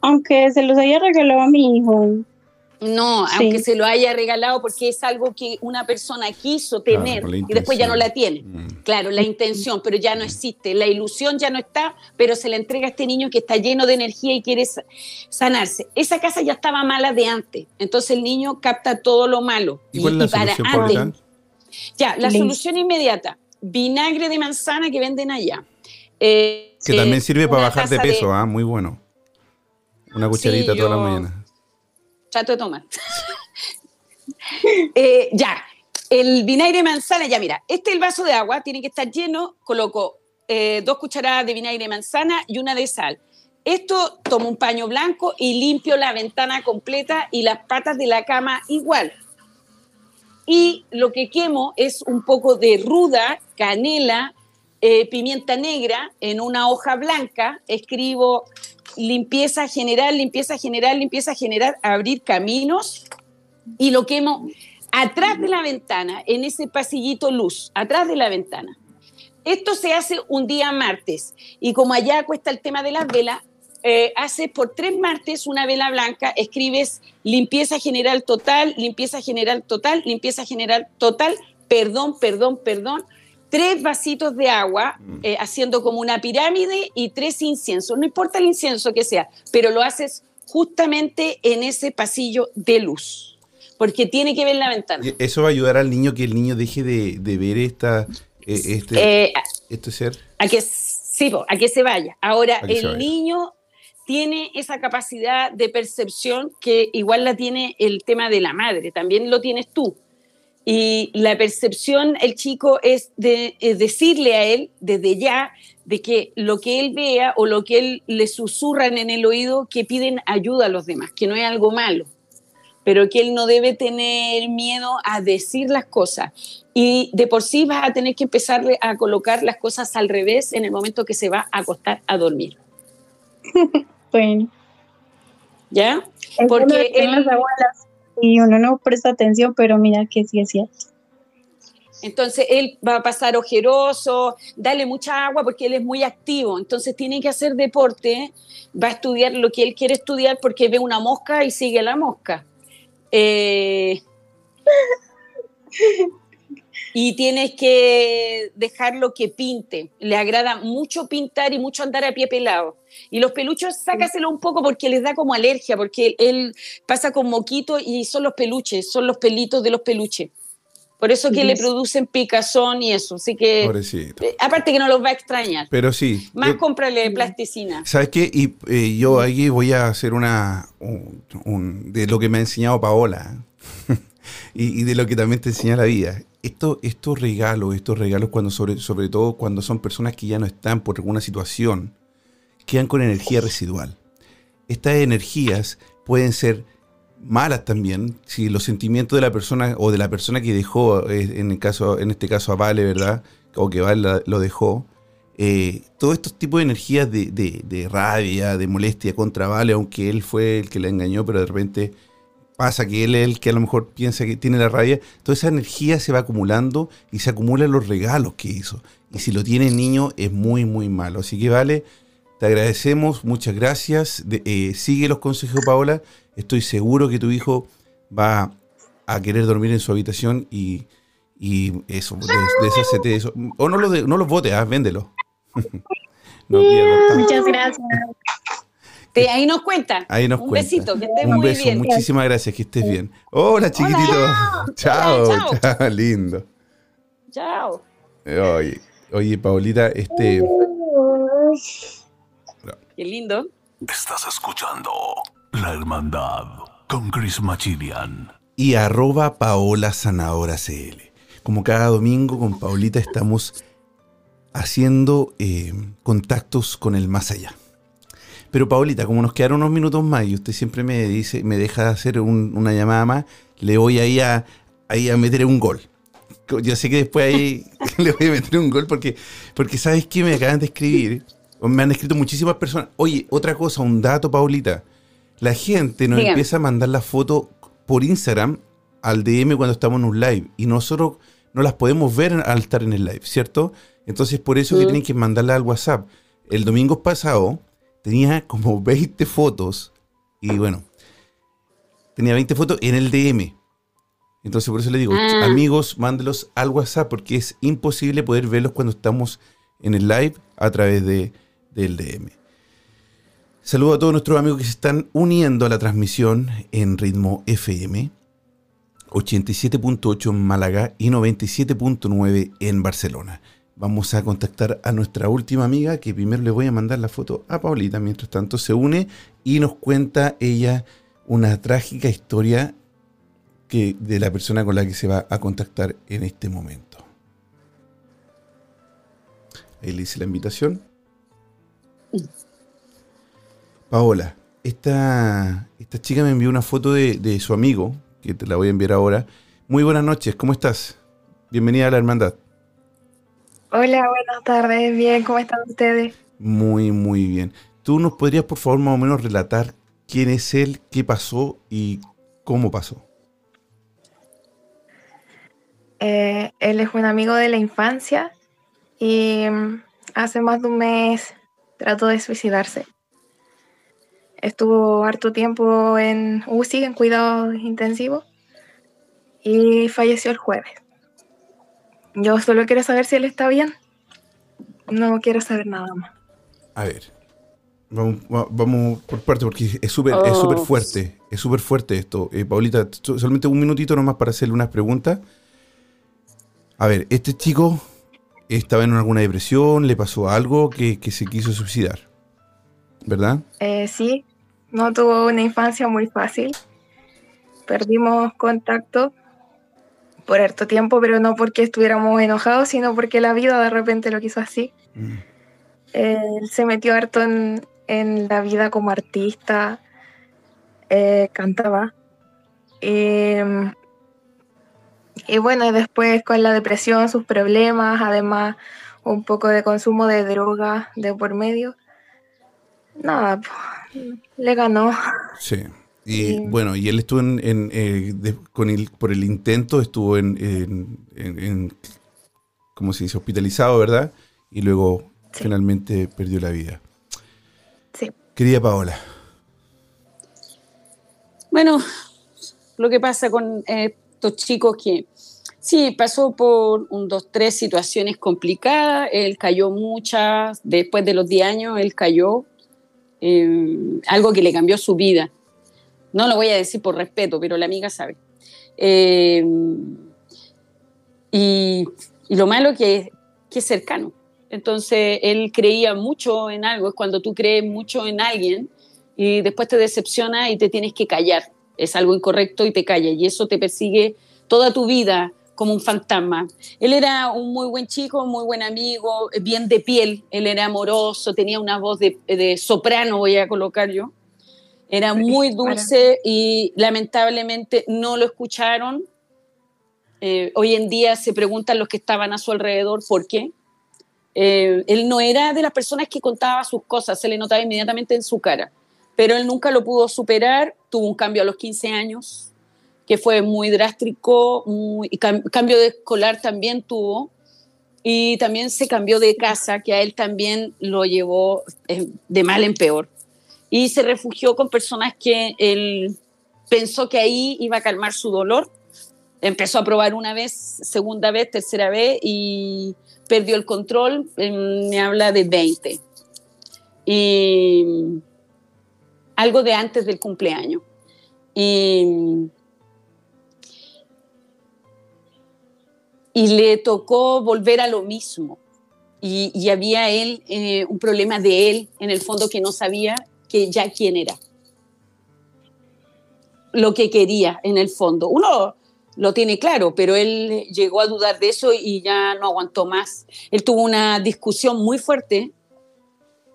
Aunque, se los haya regalado a mi hijo. No, Sí. aunque se lo haya regalado porque es algo que una persona quiso Claro, tener la y después ya no la tiene. Mm. Claro, la intención, pero ya no existe. La ilusión ya no está, pero se la entrega a este niño que está lleno de energía y quiere sa- sanarse. Esa casa ya estaba mala de antes, entonces el niño capta todo lo malo. ¿Y cuál es la para solución, antes- Paulita? Ya, la solución inmediata, vinagre de manzana que venden allá. Eh, Que eh, también sirve para bajar de peso, ¿ah? Muy bueno. Una cucharita Sí, toda la mañana. Trato de tomar. Eh, ya, el vinagre de manzana, ya mira, este es el vaso de agua, tiene que estar lleno, coloco eh, dos cucharadas de vinagre de manzana y una de sal. Esto tomo un paño blanco y limpio la ventana completa y las patas de la cama igual. Y lo que quemo es un poco de ruda, canela, eh, pimienta negra en una hoja blanca. Escribo limpieza general, limpieza general, limpieza general, abrir caminos y lo quemo atrás de la ventana, en ese pasillito luz, atrás de la ventana. Esto se hace un día martes y como allá cuesta el tema de las velas, eh, haces por tres martes una vela blanca, escribes limpieza general total, limpieza general total, limpieza general total, perdón, perdón, perdón, tres vasitos de agua, eh, haciendo como una pirámide y tres inciensos. No importa el incienso que sea, pero lo haces justamente en ese pasillo de luz, porque tiene que ver la ventana. Eso va a ayudar al niño que el niño deje de, de ver esta, eh, este, Eh, este ser. a que sí, a que se vaya. Ahora, el vaya. niño tiene esa capacidad de percepción que igual la tiene el tema de la madre, también lo tienes tú. Y la percepción, el chico, es de es decirle a él desde ya de que lo que él vea o lo que él le susurran en el oído, que piden ayuda a los demás, que no es algo malo, pero que él no debe tener miedo a decir las cosas. Y de por sí vas a tener que empezarle a colocar las cosas al revés en el momento que se va a acostar a dormir. Bueno, ¿Ya? Porque lo decían él- las abuelas y uno no presta atención, pero mira que sí es cierto. Entonces él va a pasar ojeroso, dale mucha agua porque él es muy activo, entonces tiene que hacer deporte, va a estudiar lo que él quiere estudiar porque ve una mosca y sigue la mosca. Eh, y tienes que dejarlo que pinte, le agrada mucho pintar y mucho andar a pie pelado. Y los peluchos, sácaselo un poco porque les da como alergia, porque él pasa con moquito y son los peluches, son los pelitos de los peluches. Por eso que le producen picazón y eso. Así que, Pobrecito. eh, aparte que no los va a extrañar. Pero sí. Más yo- cómprale plasticina. ¿Sabes qué? Y eh, yo aquí voy a hacer una. un- un- de lo que me ha enseñado Paola. y, y de lo que también te enseña la vida. Esto, estos regalos, estos regalos, cuando sobre, todo cuando son personas que ya no están por alguna situación, quedan con energía residual. Estas energías pueden ser malas también, si los sentimientos de la persona o de la persona que dejó, eh, en, el caso, en este caso a Vale, ¿verdad? O que Vale lo dejó, eh, todos estos tipos de energías de, de- de rabia, de molestia contra Vale, aunque él fue el que la engañó, pero de repente pasa que él es el que a lo mejor piensa que tiene la rabia, toda esa energía se va acumulando y se acumulan los regalos que hizo. Y si lo tiene niño es muy, muy malo. Así que Vale, te agradecemos, muchas gracias. De- eh, sigue los consejos, Paola. Estoy seguro que tu hijo va a querer dormir en su habitación y, y eso, des- de eso. O no, lo de- no los ah, véndelo. no pierdas tanto. Muchas gracias. Te- ahí nos cuenta. Ahí nos Un cuenta. besito, que estés Un muy beso, bien. muchísimas gracias, que estés bien. Hola, chiquitito. Chao, chao. chao, lindo. Chao. Oye, oye, Paulita, este, Qué lindo. Estás escuchando La Hermandad con Chris Machilian. y arroba Paola Zanahora CL. Como cada domingo con Paulita estamos haciendo eh, contactos con el más allá. Pero Paulita, como nos quedaron unos minutos más y usted siempre me dice, me deja hacer un- una llamada más, le voy ahí a, ahí a meter un gol. Yo sé que después ahí le voy a meter un gol porque, porque ¿sabes qué? Me acaban de escribir, me han escrito muchísimas personas. Oye, otra cosa, un dato, Paulita. La gente nos Dígame. empieza a mandar la foto por Instagram al DM cuando estamos en un live y nosotros no las podemos ver al estar en el live, ¿cierto? Entonces por eso que Mm. tienen que mandarla al WhatsApp. El domingo pasado tenía como 20 fotos y bueno, tenía 20 fotos en el DM. Entonces por eso le digo, Ah. amigos, mándelos al WhatsApp porque es imposible poder verlos cuando estamos en el live a través de, del DM. Saludo a todos nuestros amigos que se están uniendo a la transmisión en ritmo FM. 87.8 en Málaga y 97.9 en Barcelona. Vamos a contactar a nuestra última amiga, que primero le voy a mandar la foto a Paulita, mientras tanto se une y nos cuenta ella una trágica historia que, de la persona con la que se va a contactar en este momento. Ahí le hice la invitación. Paola, esta, esta chica me envió una foto de, de su amigo, que te la voy a enviar ahora. Muy buenas noches, ¿cómo estás? Bienvenida a la hermandad. Hola, buenas tardes. Bien, ¿cómo están ustedes? Muy, muy bien. ¿Tú nos podrías, por favor, más o menos relatar quién es él, qué pasó y cómo pasó? Eh, él es un amigo de la infancia y mm, hace más de un mes trató de suicidarse. Estuvo harto tiempo en UCI, en cuidados intensivos, y falleció el jueves. Yo solo quiero saber si él está bien. No quiero saber nada más. A ver, vamos, va- vamos por parte porque es súper es Oh. súper fuerte, es súper fuerte esto. Eh, Paulita, so- solamente un minutito nomás para hacerle unas preguntas. A ver, este chico estaba en alguna depresión, le pasó algo que, que se quiso suicidar, ¿verdad? Eh, sí, no tuvo una infancia muy fácil. Perdimos contacto por harto tiempo, pero no porque estuviéramos enojados, sino porque la vida de repente lo quiso así. Mm. Él se metió harto en, en la vida como artista, eh, cantaba. Y, y bueno, y después con la depresión, sus problemas, además un poco de consumo de droga de por medio. Nada, le ganó. Sí. Y Sí. bueno, y él estuvo en, en, eh, de- con el, por el intento, estuvo en, en, en- en- ¿cómo se dice? Hospitalizado, ¿verdad? Y luego Sí. finalmente perdió la vida. Sí. Querida Paola, Bueno, lo que pasa con eh, estos chicos que sí, pasó por un, dos, tres situaciones complicadas, él cayó muchas, después de los 10 años él cayó, eh, algo que le cambió su vida. No lo voy a decir por respeto, pero la amiga sabe. Eh, y, lo malo que, que es cercano. Entonces él creía mucho en algo, es cuando tú crees mucho en alguien y después te decepciona y te tienes que callar. Es algo incorrecto y te callas y eso te persigue toda tu vida como un fantasma. Él era un muy buen chico, muy buen amigo, bien de piel, él era amoroso, tenía una voz de, de soprano, voy a colocar yo. Era muy dulce y lamentablemente no lo escucharon. Eh, hoy en día se preguntan los que estaban a su alrededor por qué. Eh, él no era de las personas que contaba sus cosas, se le notaba inmediatamente en su cara, pero él nunca lo pudo superar, tuvo un cambio a los 15 años, que fue muy drástico, muy, y cam- cambio de escolar también tuvo, y también se cambió de casa, que a él también lo llevó eh, de mal en peor. Y se refugió con personas que él pensó que ahí iba a calmar su dolor. Empezó a probar una vez, segunda vez, tercera vez y perdió el control. eh, Me habla de 20. Y algo de antes del cumpleaños. Y, y le tocó volver a lo mismo. Y, y había él, eh, un problema de él, en el fondo, que no sabía que ya quién era. Lo que quería, en el fondo. Uno lo tiene claro, pero él llegó a dudar de eso y ya no aguantó más. Él tuvo una discusión muy fuerte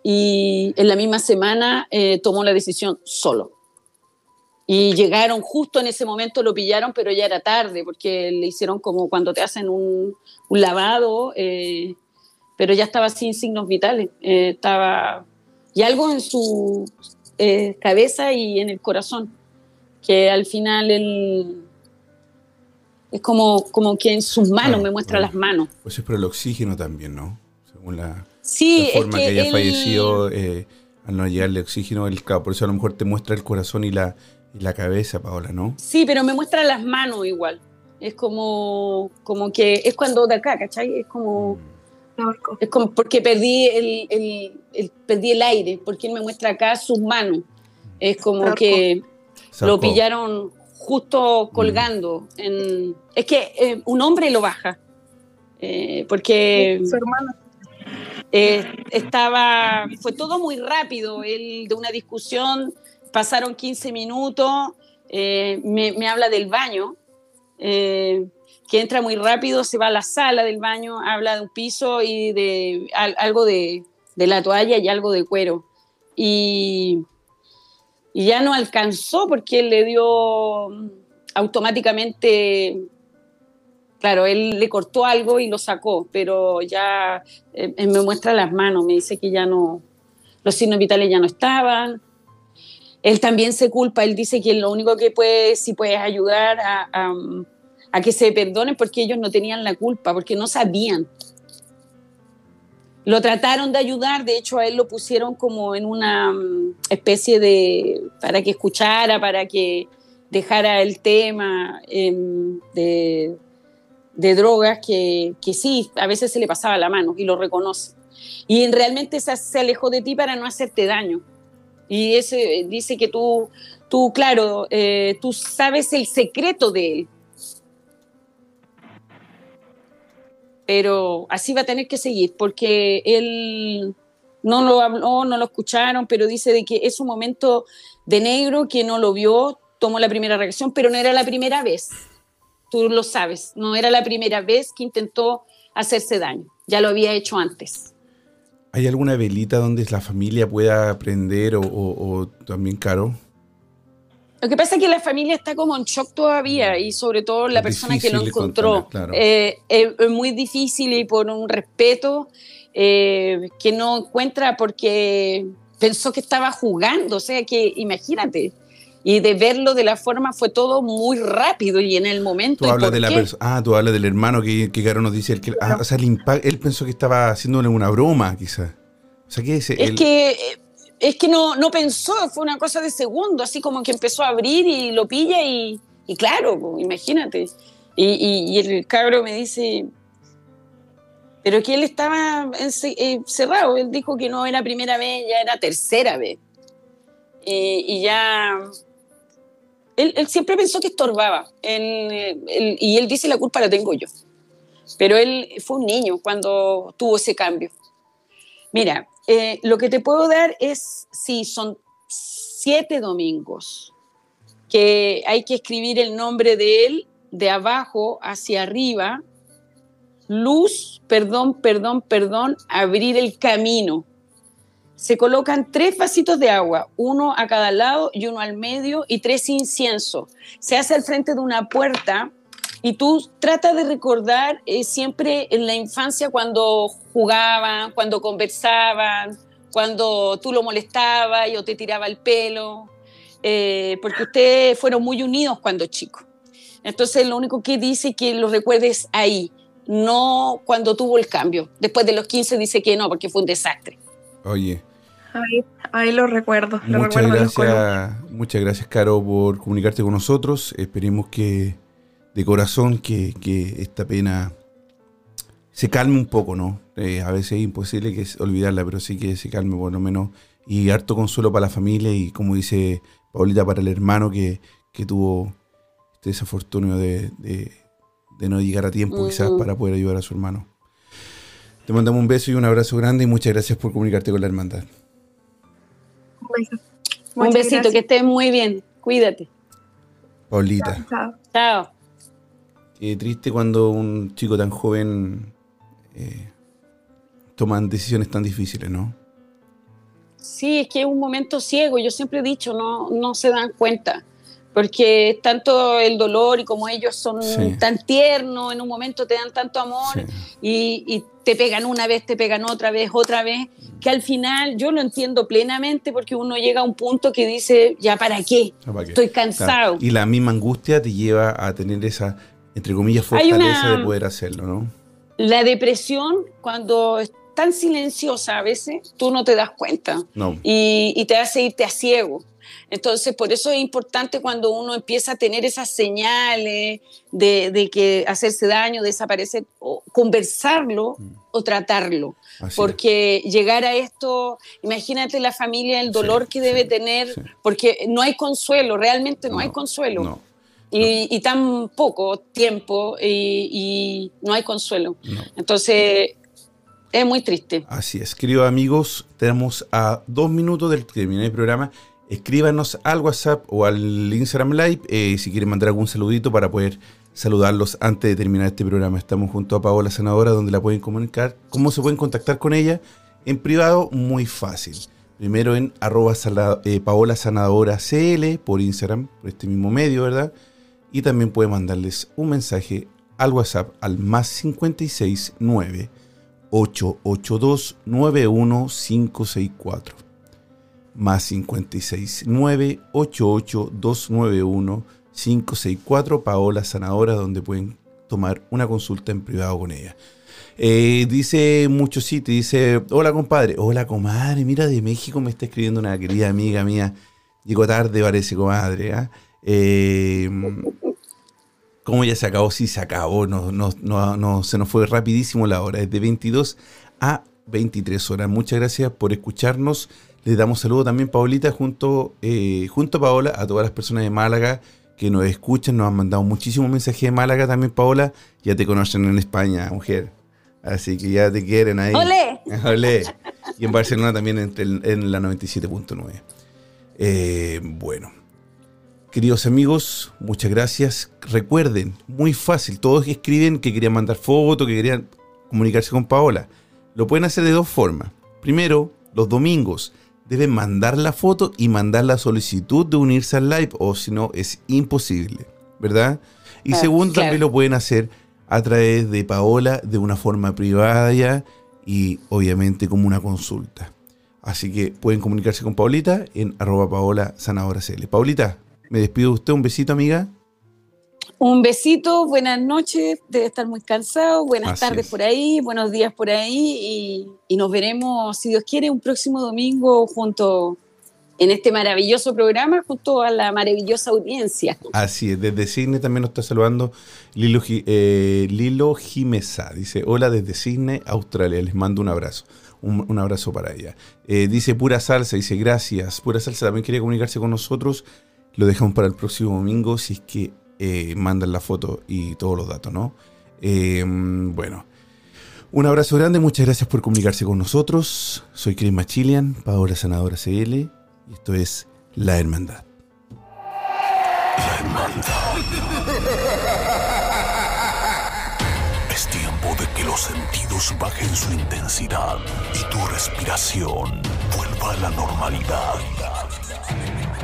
y en la misma semana eh, tomó la decisión solo. Y llegaron justo en ese momento, lo pillaron, pero ya era tarde, porque le hicieron como cuando te hacen un, un lavado, eh, pero ya estaba sin signos vitales. eh, estaba. Y algo en su eh, cabeza y en el corazón, que al final él. Es como, como que en sus manos Ah, me muestra las manos. pues es por el oxígeno también, ¿no? Según la, Sí, la forma es que, que él- fallecido, eh, al no llegarle oxígeno, el, por eso a lo mejor te muestra el corazón y la, Y la cabeza, Paola, ¿no? Sí, pero me muestra las manos igual. Es como, como que es cuando de acá, ¿cachai? Es como, es como porque perdí el, el- el- perdí el aire, porque él me muestra acá sus manos. Es como que lo pillaron justo colgando. En, es que eh, un hombre lo baja. Eh, porque Su hermano. eh, estaba, fue todo muy rápido. Él de una discusión pasaron 15 minutos, eh, me, me habla del baño, eh, que entra muy rápido, se va a la sala del baño, habla de un piso y de al- algo de, de la toalla y algo de cuero. Y, ya no alcanzó porque él le dio mm, automáticamente, claro, él le cortó algo y lo sacó, pero ya eh, eh, me muestra las manos, me dice que ya no, los signos vitales ya no estaban. Él también se culpa, él dice que lo único que puede, si puedes ayudar a, a, a que se perdonen porque ellos no tenían la culpa, porque no sabían. Lo trataron de ayudar, de hecho a él lo pusieron como en una mm, especie de, para que escuchara, para que dejara el tema em, de, de drogas que, que sí, a veces se le pasaba la mano y lo reconoce. Y realmente se, alejó de ti para no hacerte daño. Y ese dice que tú, tú claro, eh, tú sabes el secreto de él. Pero así va a tener que seguir, porque él no lo habló, no lo escucharon, pero dice de que es un momento de negro que no lo vio, tomó la primera reacción, pero no era la primera vez. Tú lo sabes, no era la primera vez que intentó hacerse daño, ya lo había hecho antes. ¿Hay alguna velita donde la familia pueda prender o, o- o también, Caro? Lo que pasa es que la familia está como en shock todavía y sobre todo la persona que lo encontró. claro. Eh, es, muy difícil y por un respeto eh, que no encuentra porque pensó que estaba jugando, o sea que imagínate. Y de verlo de la forma fue todo muy rápido y en el momento. Tú ¿y hablas de la. Ah, tú hablas del hermano que, que Caro nos dice. El que, ah, o sea, el impa- él pensó que estaba haciéndole una broma, quizás. O sea, ¿qué es? El- que, eh, es que no, no pensó, fue una cosa de segundo, así como que empezó a abrir y lo pilla y, claro, imagínate. Y, el cabro me dice, pero que él estaba eh, cerrado, él dijo que no era primera vez, ya era tercera vez. Y, y ya... Él, siempre pensó que estorbaba, eh, y él dice la culpa la tengo yo. Pero él fue un niño cuando tuvo ese cambio. Mira, eh, lo que te puedo dar es, sí, son siete domingos, que hay que escribir el nombre de él de abajo hacia arriba, luz, perdón, perdón, perdón, abrir el camino. Se colocan tres vasitos de agua, uno a cada lado y uno al medio y tres inciensos. Se hace al frente de una puerta y tú tratas de recordar eh, siempre en la infancia cuando jugaban, cuando conversaban, cuando tú lo molestabas y o te tiraba el pelo, eh, porque ustedes fueron muy unidos cuando chicos. Entonces lo único que dice es que lo recuerdes ahí, no cuando tuvo el cambio. Después de los 15 dice que no, porque fue un desastre. Oye, Ahí, ahí lo recuerdo. Lo muchas recuerdo gracias, muchas gracias, Caro, por comunicarte con nosotros. Esperemos que, de corazón, que, que esta pena se calme un poco, ¿no? Eh, a veces es imposible que se- olvidarla, pero sí que se calme por lo menos. Y harto consuelo para la familia y, como dice Paulita, para el hermano que, que tuvo este desafortunio de, de- de no llegar a tiempo, quizás, Ujú. para poder ayudar a su hermano. Te mandamos un beso y un abrazo grande y muchas gracias por comunicarte con la hermandad. Un beso. un besito, que estés muy bien. Cuídate. Paulita. Chao. Chao. Qué triste cuando un chico tan joven eh, toman decisiones tan difíciles, ¿no? Sí, es que es un momento ciego, yo siempre he dicho, no, no se dan cuenta, porque es tanto el dolor y como ellos son Sí. tan tiernos, en un momento te dan tanto amor Sí. y, y te pegan una vez, te pegan otra vez, otra vez, que al final yo lo entiendo plenamente porque uno llega a un punto que dice, ya para qué, ¿Para qué? estoy Claro. cansado. Y la misma angustia te lleva a tener esa, entre comillas, fortaleza una- de poder hacerlo, ¿no? La depresión, cuando es tan silenciosa a veces, tú no te das cuenta. No. y, y te hace irte a ciego. Entonces, por eso es importante cuando uno empieza a tener esas señales de, de que hacerse daño, desaparecer, o conversarlo o tratarlo. Así porque llegar a esto, imagínate la familia, el dolor Sí, que debe sí, tener, sí. porque no hay consuelo, realmente no, No, hay consuelo. No, y, y tan poco tiempo y, y no hay consuelo. no. Entonces, es muy triste. Así es, queridos amigos, tenemos a dos minutos del terminar el programa. Escríbanos al WhatsApp o al Instagram Live eh, si quieren mandar algún saludito para poder saludarlos antes de terminar este programa. Estamos junto a Paola Sanadora, donde la pueden comunicar. ¿Cómo se pueden contactar con ella? En privado, muy fácil. Primero en arroba eh, Paola Sanadora CL por Instagram, por este mismo medio, ¿verdad? Y también pueden mandarles un mensaje al WhatsApp al más 569 882-91564. Más 569-882-91564. Paola Sanadora, donde pueden tomar una consulta en privado con ella. Eh, dice mucho sitio, dice, hola compadre, hola comadre, mira de México me está escribiendo una querida amiga mía. Llegó tarde, parece, comadre. ¿ah? Eh, ¿Cómo ya se acabó? Sí, se acabó. No, no, no, no, se nos fue rapidísimo la hora. Es de 22 a 23 horas. Muchas gracias por escucharnos. Les damos saludo también, Paulita, junto, eh, junto a Paola, a todas las personas de Málaga que nos escuchan. Nos han mandado muchísimos mensajes de Málaga también, Paola. Ya te conocen en España, mujer. Así que ya te quieren ahí. ¡Olé! Olé. Y en Barcelona también en la 97.9. Eh, bueno. Queridos amigos, muchas gracias. Recuerden, muy fácil, todos escriben que querían mandar fotos, que querían comunicarse con Paola. Lo pueden hacer de dos formas. Primero, los domingos deben mandar la foto y mandar la solicitud de unirse al live, o si no, es imposible, ¿verdad? Y Ah, segundo, claro. también lo pueden hacer a través de Paola de una forma privada ya, y obviamente como una consulta. Así que pueden comunicarse con Paulita en arroba paola. Paulita, me despido de usted, un besito amiga. Un besito, buenas noches, debe estar muy cansado, buenas Así tardes es. por ahí, buenos días por ahí y, y nos veremos, si Dios quiere, un próximo domingo junto en este maravilloso programa, junto a la maravillosa audiencia. Así es, desde Cisne también nos está saludando Lilo, eh, Lilo Jimesa. Dice, hola desde Cisne, Australia, les mando un abrazo. Un, un abrazo para ella. Eh, dice Pura Salsa, dice gracias. Pura Salsa también quiere comunicarse con nosotros. Lo dejamos para el próximo domingo si es que eh, mandan la foto y todos los datos, ¿no? Eh, bueno. Un abrazo grande, muchas gracias por comunicarse con nosotros. Soy Chris Machilian, Paola Sanadora CL, y esto es La Hermandad. La hermandad. Es tiempo de que los sentidos bajen su intensidad y tu respiración vuelva a la normalidad.